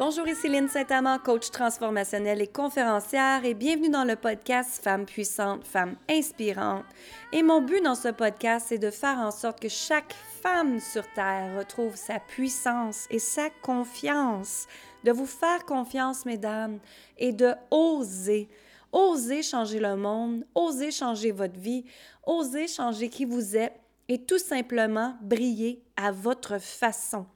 Bonjour, ici Lynne Saint-Amand, coach transformationnelle et conférencière, et bienvenue dans le podcast Femmes puissantes, Femmes inspirantes. Et mon but dans ce podcast, c'est de faire en sorte que chaque femme sur Terre retrouve sa puissance et sa confiance, de vous faire confiance, mesdames, et de oser. Oser changer le monde, oser changer votre vie, oser changer qui vous êtes et tout simplement briller à votre façon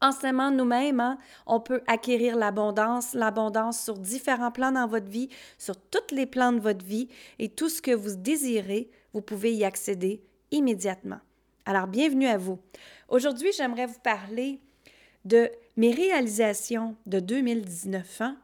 en nous-mêmes, hein, on peut acquérir l'abondance, l'abondance sur différents plans dans votre vie, sur tous les plans de votre vie, et tout ce que vous désirez, vous pouvez y accéder immédiatement. Alors, bienvenue à vous. Aujourd'hui, j'aimerais vous parler de mes réalisations de 2019. Hein.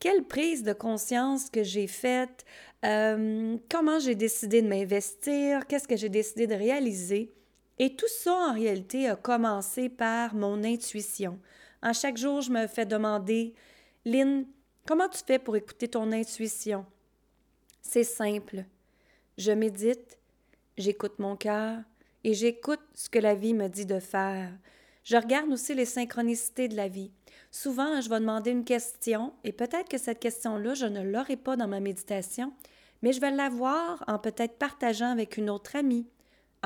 Quelle prise de conscience que j'ai faite, euh, comment j'ai décidé de m'investir, qu'est-ce que j'ai décidé de réaliser et tout ça, en réalité, a commencé par mon intuition. En chaque jour, je me fais demander, Lynn, comment tu fais pour écouter ton intuition? C'est simple. Je médite, j'écoute mon cœur et j'écoute ce que la vie me dit de faire. Je regarde aussi les synchronicités de la vie. Souvent, je vais demander une question et peut-être que cette question-là, je ne l'aurai pas dans ma méditation, mais je vais l'avoir en peut-être partageant avec une autre amie,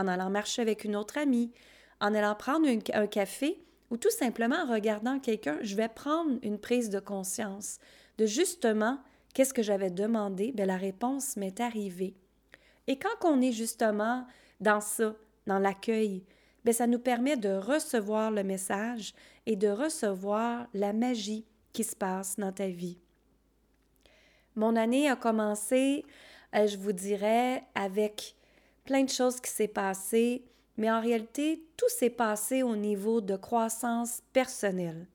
en allant marcher avec une autre amie, en allant prendre un café ou tout simplement en regardant quelqu'un, je vais prendre une prise de conscience de justement qu'est-ce que j'avais demandé, bien, la réponse m'est arrivée. Et quand on est justement dans ça, dans l'accueil, bien, ça nous permet de recevoir le message et de recevoir la magie qui se passe dans ta vie. Mon année a commencé, euh, je vous dirais, avec plein de choses qui s'est passé, mais en réalité, tout s'est passé au niveau de croissance personnelle.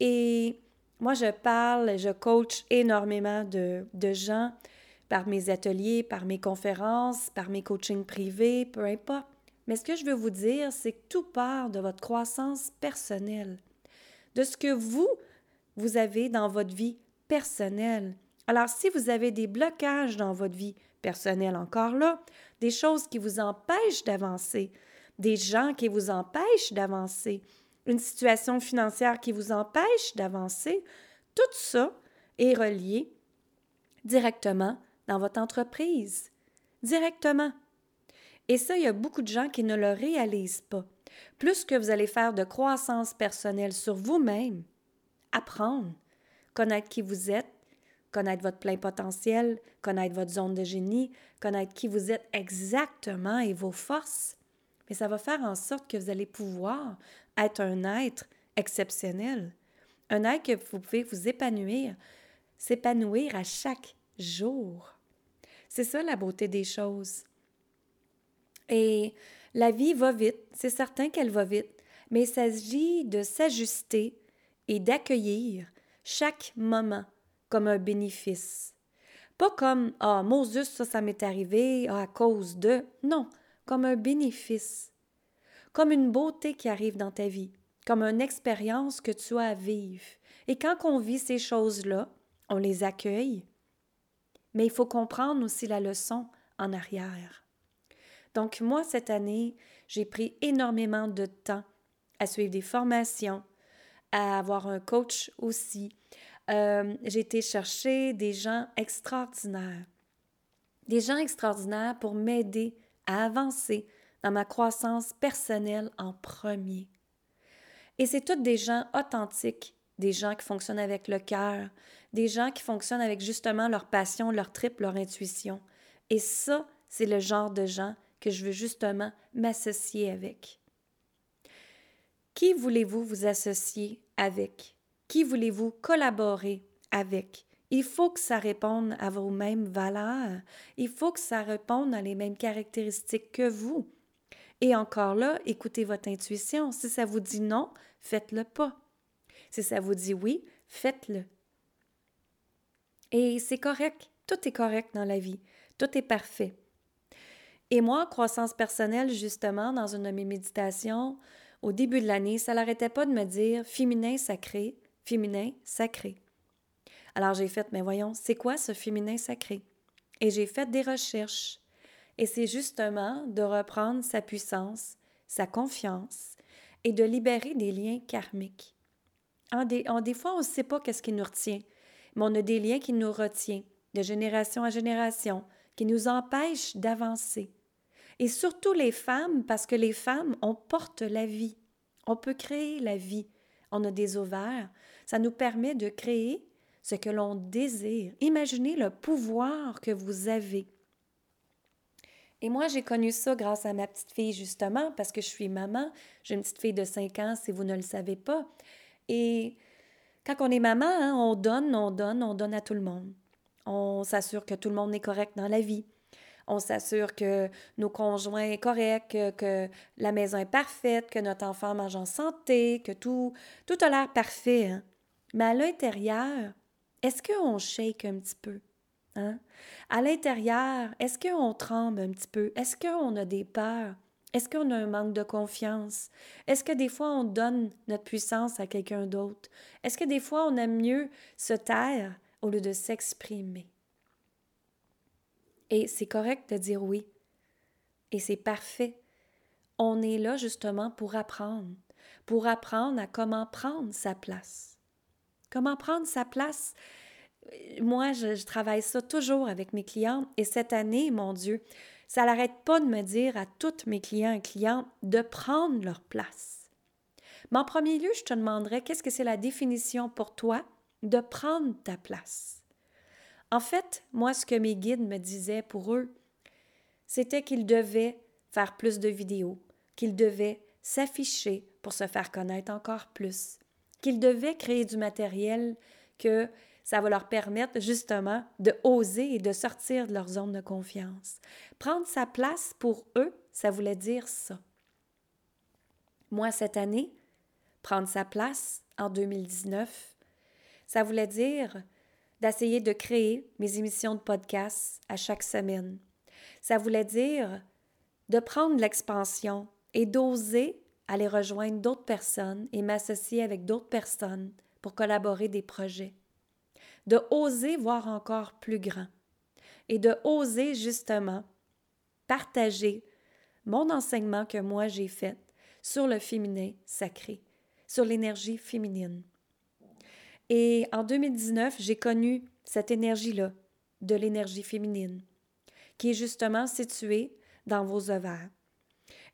Et moi, je parle, je coach énormément de, de gens par mes ateliers, par mes conférences, par mes coachings privés, peu importe. Mais ce que je veux vous dire, c'est que tout part de votre croissance personnelle, de ce que vous, vous avez dans votre vie personnelle. Alors, si vous avez des blocages dans votre vie personnelle encore là, des choses qui vous empêchent d'avancer, des gens qui vous empêchent d'avancer, une situation financière qui vous empêche d'avancer, tout ça est relié directement dans votre entreprise, directement. Et ça, il y a beaucoup de gens qui ne le réalisent pas. Plus que vous allez faire de croissance personnelle sur vous-même, apprendre, connaître qui vous êtes, connaître votre plein potentiel, connaître votre zone de génie, connaître qui vous êtes exactement et vos forces. Mais ça va faire en sorte que vous allez pouvoir être un être exceptionnel, un être que vous pouvez vous épanouir, s'épanouir à chaque jour. C'est ça la beauté des choses. Et la vie va vite, c'est certain qu'elle va vite, mais il s'agit de s'ajuster et d'accueillir chaque moment comme un bénéfice. Pas comme Ah, Moses, ça, ça m'est arrivé à cause de. Non, comme un bénéfice. Comme une beauté qui arrive dans ta vie, comme une expérience que tu as à vivre. Et quand on vit ces choses-là, on les accueille, mais il faut comprendre aussi la leçon en arrière. Donc moi, cette année, j'ai pris énormément de temps à suivre des formations, à avoir un coach aussi, euh, j'ai été chercher des gens extraordinaires. Des gens extraordinaires pour m'aider à avancer dans ma croissance personnelle en premier. Et c'est tous des gens authentiques, des gens qui fonctionnent avec le cœur, des gens qui fonctionnent avec justement leur passion, leur trip, leur intuition. Et ça, c'est le genre de gens que je veux justement m'associer avec. Qui voulez-vous vous associer avec? Qui voulez-vous collaborer avec? Il faut que ça réponde à vos mêmes valeurs. Il faut que ça réponde à les mêmes caractéristiques que vous. Et encore là, écoutez votre intuition. Si ça vous dit non, faites-le pas. Si ça vous dit oui, faites-le. Et c'est correct. Tout est correct dans la vie. Tout est parfait. Et moi, croissance personnelle, justement, dans une de mes méditations, au début de l'année, ça n'arrêtait pas de me dire féminin sacré, féminin sacré. Alors j'ai fait, mais voyons, c'est quoi ce féminin sacré? Et j'ai fait des recherches. Et c'est justement de reprendre sa puissance, sa confiance et de libérer des liens karmiques. des, des fois, on ne sait pas qu'est-ce qui nous retient, mais on a des liens qui nous retiennent de génération à génération, qui nous empêchent d'avancer. Et surtout les femmes, parce que les femmes, on porte la vie. On peut créer la vie. On a des ovaires. Ça nous permet de créer ce que l'on désire. Imaginez le pouvoir que vous avez. Et moi, j'ai connu ça grâce à ma petite fille, justement, parce que je suis maman. J'ai une petite fille de 5 ans, si vous ne le savez pas. Et quand on est maman, hein, on donne, on donne, on donne à tout le monde. On s'assure que tout le monde est correct dans la vie. On s'assure que nos conjoints sont corrects, que, la maison est parfaite, que notre enfant mange en santé, que tout, tout a l'air parfait. Hein. Mais à l'intérieur, est-ce qu'on shake un petit peu? Hein? À l'intérieur, est-ce qu'on tremble un petit peu? Est-ce qu'on a des peurs? Est-ce qu'on a un manque de confiance? Est-ce que des fois on donne notre puissance à quelqu'un d'autre? Est-ce que des fois on aime mieux se taire au lieu de s'exprimer? Et c'est correct de dire oui. Et c'est parfait. On est là justement pour apprendre, pour apprendre à comment prendre sa place. Comment prendre sa place? Moi, je, travaille ça toujours avec mes clients et cette année, mon Dieu, ça n'arrête pas de me dire à tous mes clients et clientes de prendre leur place. Mais en premier lieu, je te demanderais qu'est-ce que c'est la définition pour toi de prendre ta place? En fait, moi, ce que mes guides me disaient pour eux, c'était qu'ils devaient faire plus de vidéos, qu'ils devaient s'afficher pour se faire connaître encore plus, qu'ils devaient créer du matériel que ça va leur permettre justement de oser et de sortir de leur zone de confiance. Prendre sa place pour eux, ça voulait dire ça. Moi, cette année, prendre sa place en 2019, ça voulait dire d'essayer de créer mes émissions de podcast à chaque semaine. Ça voulait dire de prendre l'expansion et d'oser aller rejoindre d'autres personnes et m'associer avec d'autres personnes pour collaborer des projets. De oser voir encore plus grand et de oser justement partager mon enseignement que moi j'ai fait sur le féminin sacré, sur l'énergie féminine. Et en 2019, j'ai connu cette énergie-là, de l'énergie féminine, qui est justement située dans vos ovaires.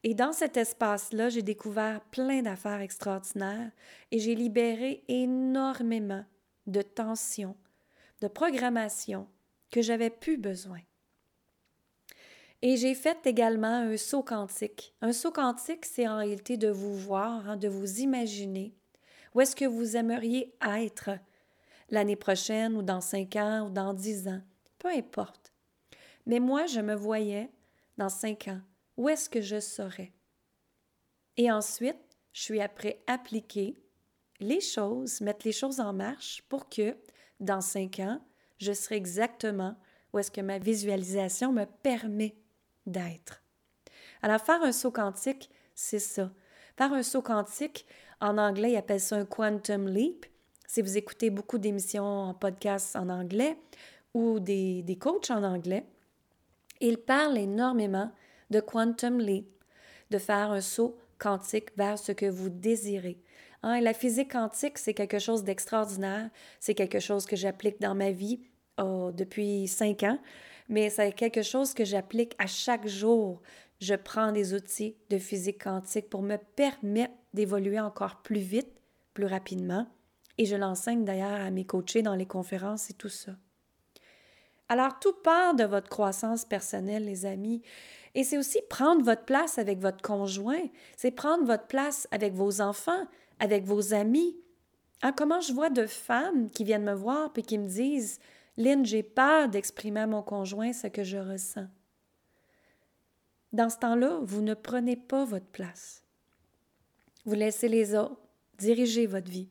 Et dans cet espace-là, j'ai découvert plein d'affaires extraordinaires et j'ai libéré énormément de tensions, de programmation que j'avais plus besoin. Et j'ai fait également un saut quantique. Un saut quantique, c'est en réalité de vous voir, hein, de vous imaginer où est-ce que vous aimeriez être? L'année prochaine ou dans cinq ans ou dans dix ans? Peu importe. Mais moi, je me voyais dans cinq ans. Où est-ce que je serais? Et ensuite, je suis après appliquer les choses, mettre les choses en marche pour que dans cinq ans, je serai exactement où est-ce que ma visualisation me permet d'être. Alors, faire un saut quantique, c'est ça. Faire un saut quantique, en anglais, ils appellent ça un quantum leap. Si vous écoutez beaucoup d'émissions en podcast en anglais ou des, des coachs en anglais, ils parlent énormément de quantum leap, de faire un saut quantique vers ce que vous désirez. Hein, la physique quantique, c'est quelque chose d'extraordinaire. C'est quelque chose que j'applique dans ma vie oh, depuis cinq ans, mais c'est quelque chose que j'applique à chaque jour. Je prends des outils de physique quantique pour me permettre d'évoluer encore plus vite, plus rapidement. Et je l'enseigne d'ailleurs à mes coachés dans les conférences et tout ça. Alors, tout part de votre croissance personnelle, les amis. Et c'est aussi prendre votre place avec votre conjoint, c'est prendre votre place avec vos enfants, avec vos amis. Hein, comment je vois de femmes qui viennent me voir et qui me disent Lynn, j'ai peur d'exprimer à mon conjoint ce que je ressens. Dans ce temps-là, vous ne prenez pas votre place. Vous laissez les autres diriger votre vie.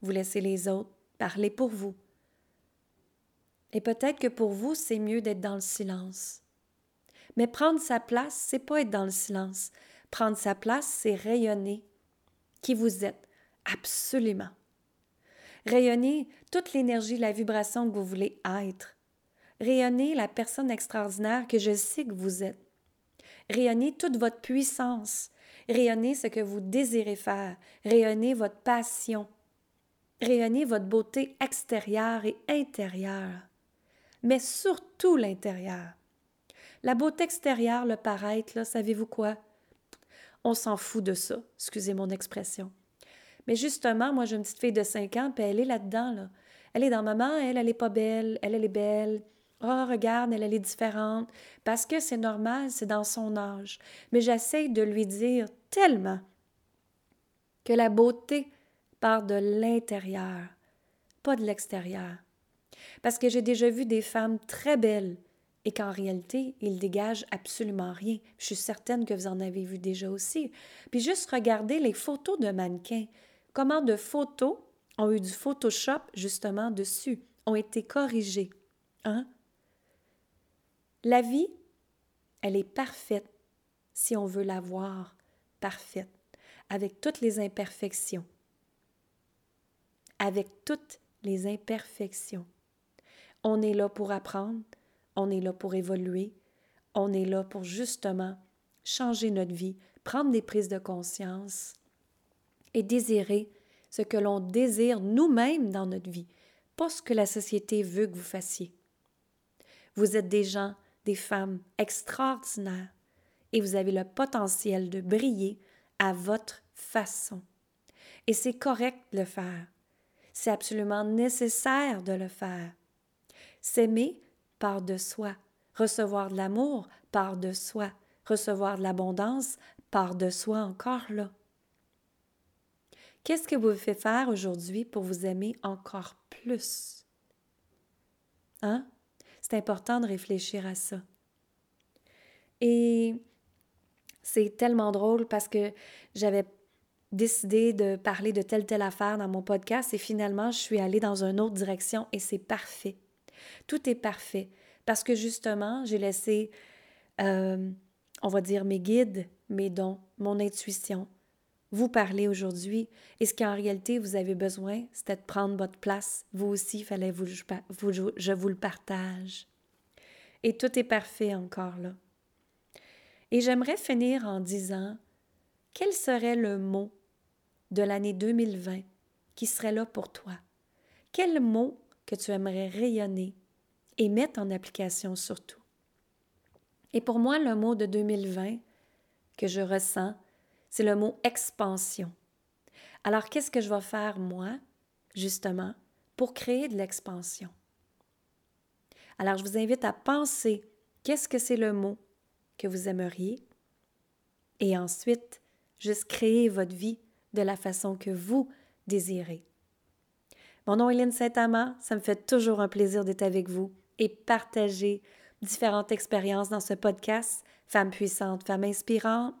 Vous laissez les autres parler pour vous. Et peut-être que pour vous, c'est mieux d'être dans le silence. Mais prendre sa place, c'est pas être dans le silence. Prendre sa place, c'est rayonner qui vous êtes. Absolument. Rayonner toute l'énergie, la vibration que vous voulez être. Rayonner la personne extraordinaire que je sais que vous êtes. Rayonner toute votre puissance. Rayonner ce que vous désirez faire. Rayonner votre passion. rayonner votre beauté extérieure et intérieure, mais surtout l'intérieur. La beauté extérieure, le paraître, savez-vous quoi? On s'en fout de ça, excusez mon expression. Mais justement, moi, j'ai une petite fille de 5 ans, puis elle est là-dedans, là. Elle est dans maman, elle, elle est pas belle, elle, elle est belle. Oh, regarde, elle, elle est différente. Parce que c'est normal, c'est dans son âge. Mais j'essaie de lui dire tellement que la beauté part de l'intérieur, pas de l'extérieur. Parce que j'ai déjà vu des femmes très belles et qu'en réalité, ils dégagent absolument rien. Je suis certaine que vous en avez vu déjà aussi. Puis juste regardez les photos de mannequins. Comment de photos ont eu du Photoshop justement dessus, ont été corrigées. Hein? La vie, elle est parfaite si on veut la voir parfaite, avec toutes les imperfections. Avec toutes les imperfections. On est là pour apprendre, on est là pour évoluer, on est là pour justement changer notre vie, prendre des prises de conscience et désirer ce que l'on désire nous-mêmes dans notre vie, pas ce que la société veut que vous fassiez. Vous êtes des gens, des femmes extraordinaires et vous avez le potentiel de briller à votre façon. Et c'est correct de le faire. C'est absolument nécessaire de le faire. S'aimer part de soi. Recevoir de l'amour part de soi. Recevoir de l'abondance part de soi encore là. Qu'est-ce que vous faites faire aujourd'hui pour vous aimer encore plus? Hein? C'est important de réfléchir à ça. Et c'est tellement drôle parce que j'avais décidé de parler de telle telle affaire dans mon podcast et finalement je suis allée dans une autre direction et c'est parfait. Tout est parfait parce que justement, j'ai laissé, euh, on va dire, mes guides, mes dons, mon intuition, vous parler aujourd'hui. Et ce qu'en réalité vous avez besoin, c'était de prendre votre place. Vous aussi, fallait vous, vous, je vous le partage. Et tout est parfait encore là. Et j'aimerais finir en disant, quel serait le mot de l'année 2020 qui serait là pour toi? Quel mot que tu aimerais rayonner et mettre en application surtout? Et pour moi, le mot de 2020 que je ressens, c'est le mot expansion. Alors, qu'est-ce que je vais faire, moi, justement, pour créer de l'expansion? Alors, je vous invite à penser qu'est-ce que c'est le mot que vous aimeriez et ensuite, juste créer votre vie de la façon que vous désirez. Mon nom est Lynne Saint-Amand, ça me fait toujours un plaisir d'être avec vous et partager différentes expériences dans ce podcast Femmes puissantes, Femmes inspirantes.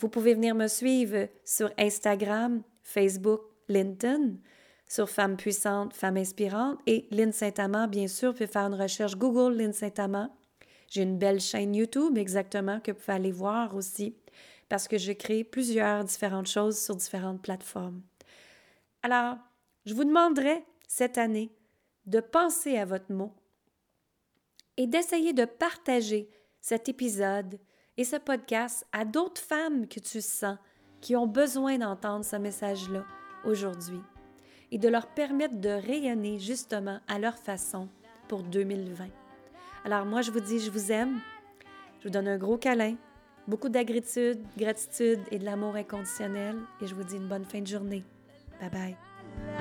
Vous pouvez venir me suivre sur Instagram, Facebook, LinkedIn, sur Femmes puissantes, Femmes inspirantes et Lynn Saint-Amand, bien sûr, vous pouvez faire une recherche Google Lynn Saint-Amand. J'ai une belle chaîne YouTube exactement que vous pouvez aller voir aussi parce que je crée plusieurs différentes choses sur différentes plateformes. Alors, je vous demanderai cette année de penser à votre mot et d'essayer de partager cet épisode et ce podcast à d'autres femmes que tu sens qui ont besoin d'entendre ce message-là aujourd'hui et de leur permettre de rayonner justement à leur façon pour 2020. Alors moi, je vous dis, je vous aime. Je vous donne un gros câlin, beaucoup d'agrétude, gratitude et de l'amour inconditionnel et je vous dis une bonne fin de journée. Bye bye.